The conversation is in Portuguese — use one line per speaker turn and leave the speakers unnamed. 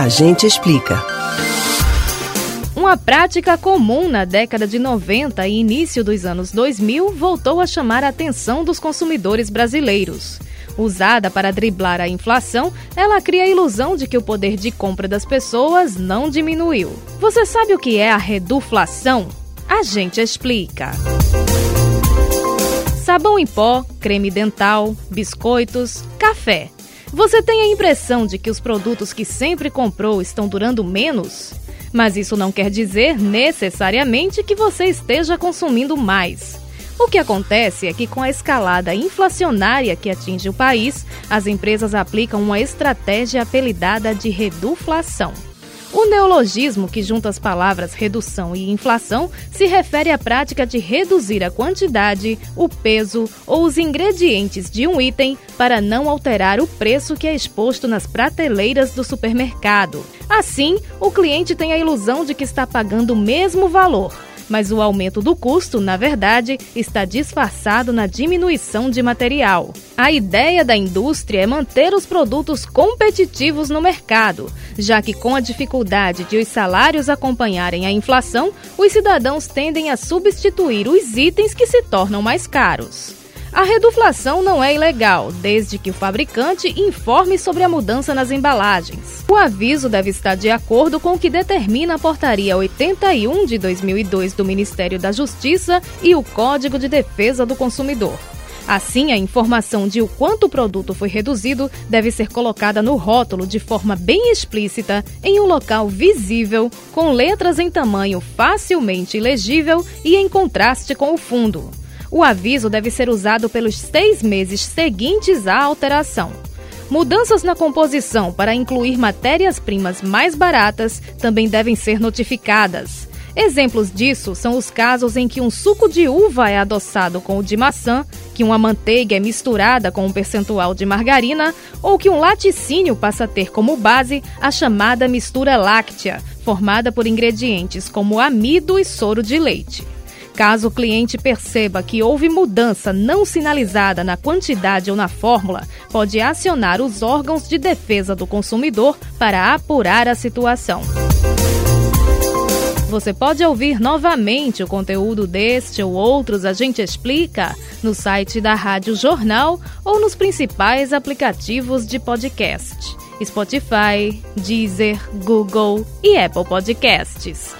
A gente explica.
Uma prática comum na década de 90 e início dos anos 2000 voltou a chamar a atenção dos consumidores brasileiros. Usada para driblar a inflação, ela cria a ilusão de que o poder de compra das pessoas não diminuiu. Você sabe o que é a reduflação? A gente explica. Sabão em pó, creme dental, biscoitos, café. Você tem a impressão de que os produtos que sempre comprou estão durando menos? Mas isso não quer dizer necessariamente que você esteja consumindo mais. O que acontece é que, com a escalada inflacionária que atinge o país, as empresas aplicam uma estratégia apelidada de reduflação. O neologismo, que junta as palavras redução e inflação, se refere à prática de reduzir a quantidade, o peso ou os ingredientes de um item para não alterar o preço que é exposto nas prateleiras do supermercado. Assim, o cliente tem a ilusão de que está pagando o mesmo valor mas o aumento do custo, na verdade, está disfarçado na diminuição de material. A ideia da indústria é manter os produtos competitivos no mercado, já que com a dificuldade de os salários acompanharem a inflação, os cidadãos tendem a substituir os itens que se tornam mais caros. A reduflação não é ilegal, desde que o fabricante informe sobre a mudança nas embalagens. O aviso deve estar de acordo com o que determina a Portaria 81 de 2002 do Ministério da Justiça e o Código de Defesa do Consumidor. Assim, a informação de o quanto o produto foi reduzido deve ser colocada no rótulo de forma bem explícita, em um local visível, com letras em tamanho facilmente legível e em contraste com o fundo. O aviso deve ser usado pelos seis meses seguintes à alteração. Mudanças na composição para incluir matérias-primas mais baratas também devem ser notificadas. Exemplos disso são os casos em que um suco de uva é adoçado com o de maçã, que uma manteiga é misturada com um percentual de margarina ou que um laticínio passa a ter como base a chamada mistura láctea, formada por ingredientes como amido e soro de leite. Caso o cliente perceba que houve mudança não sinalizada na quantidade ou na fórmula, pode acionar os órgãos de defesa do consumidor para apurar a situação. Você pode ouvir novamente o conteúdo deste ou outros A Gente Explica no site da Rádio Jornal ou nos principais aplicativos de podcast: Spotify, Deezer, Google e Apple Podcasts.